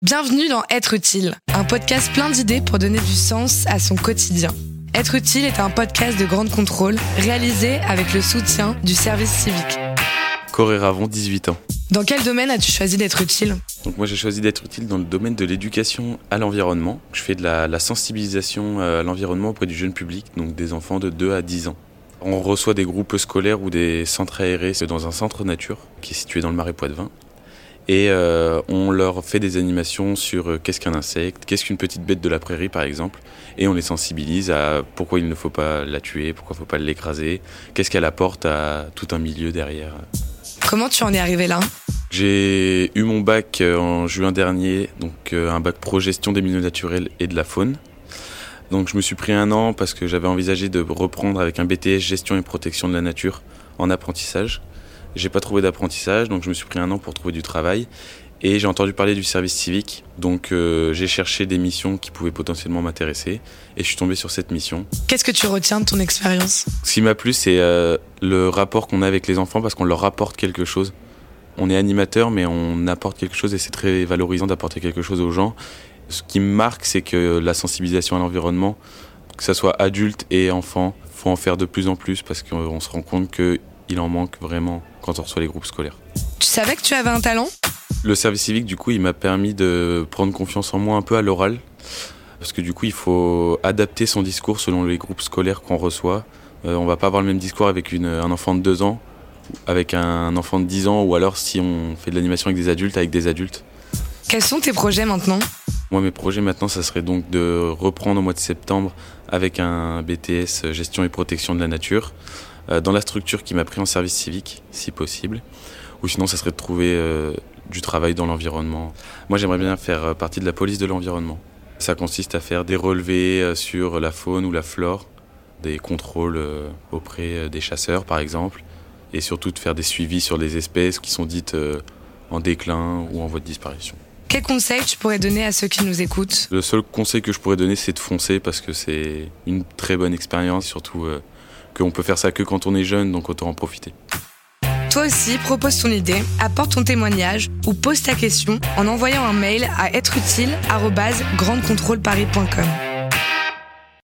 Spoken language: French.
Bienvenue dans Être utile, un podcast plein d'idées pour donner du sens à son quotidien. Être utile est un podcast de grande contrôle réalisé avec le soutien du service civique. Corée Ravon, 18 ans. Dans quel domaine as-tu choisi d'être utile? Donc moi j'ai choisi d'être utile dans le domaine de l'éducation à l'environnement. Je fais de la, la sensibilisation à l'environnement auprès du jeune public, donc des enfants de 2 à 10 ans. On reçoit des groupes scolaires ou des centres aérés dans un centre nature qui est situé dans le marais Poitevin. Et euh, on leur fait des animations sur euh, qu'est-ce qu'un insecte, qu'est-ce qu'une petite bête de la prairie par exemple. Et on les sensibilise à pourquoi il ne faut pas la tuer, pourquoi il ne faut pas l'écraser, qu'est-ce qu'elle apporte à tout un milieu derrière. Comment tu en es arrivé là? J'ai eu mon bac euh, en juin dernier, donc un bac pro gestion des milieux naturels et de la faune. Donc je me suis pris un an parce que j'avais envisagé de reprendre avec un BTS gestion et protection de la nature en apprentissage. J'ai pas trouvé d'apprentissage, donc je me suis pris un an pour trouver du travail. Et j'ai entendu parler du service civique, donc euh, j'ai cherché des missions qui pouvaient potentiellement m'intéresser, et je suis tombé sur cette mission. Qu'est-ce que tu retiens de ton expérience? Ce qui m'a plu, c'est euh, le rapport qu'on a avec les enfants, parce qu'on leur apporte quelque chose. On est animateur, mais on apporte quelque chose, et c'est très valorisant d'apporter quelque chose aux gens. Ce qui me marque, c'est que la sensibilisation à l'environnement, que ce soit adulte et enfant, faut en faire de plus en plus, parce qu'on se rend compte qu'il en manque vraiment quand on reçoit les groupes scolaires. Tu savais que tu avais un talent? Le service civique, du coup, il m'a permis de prendre confiance en moi un peu à l'oral. Parce que du coup, il faut adapter son discours selon les groupes scolaires qu'on reçoit. Euh, on va pas avoir le même discours avec une, un enfant de 2 ans, avec un enfant de 10 ans, ou alors si on fait de l'animation avec des adultes, avec des adultes. Quels sont tes projets maintenant? Moi, mes projets maintenant, ça serait donc de reprendre au mois de septembre avec un BTS gestion et protection de la nature. Euh, dans la structure qui m'a pris en service civique, si possible. Ou sinon, ça serait de trouver euh, du travail dans l'environnement. Moi, j'aimerais bien faire euh, partie de la police de l'environnement. Ça consiste à faire des relevés sur la faune ou la flore, des contrôles auprès des chasseurs, par exemple, et surtout de faire des suivis sur les espèces qui sont dites en déclin ou en voie de disparition. Quel conseil tu pourrais donner à ceux qui nous écoutent? Le seul conseil que je pourrais donner, c'est de foncer parce que c'est une très bonne expérience, surtout qu'on peut faire ça que quand on est jeune, donc autant en profiter. Toi aussi, propose ton idée, apporte ton témoignage ou pose ta question en envoyant un mail à êtreutile@grandecontrôleparis.com.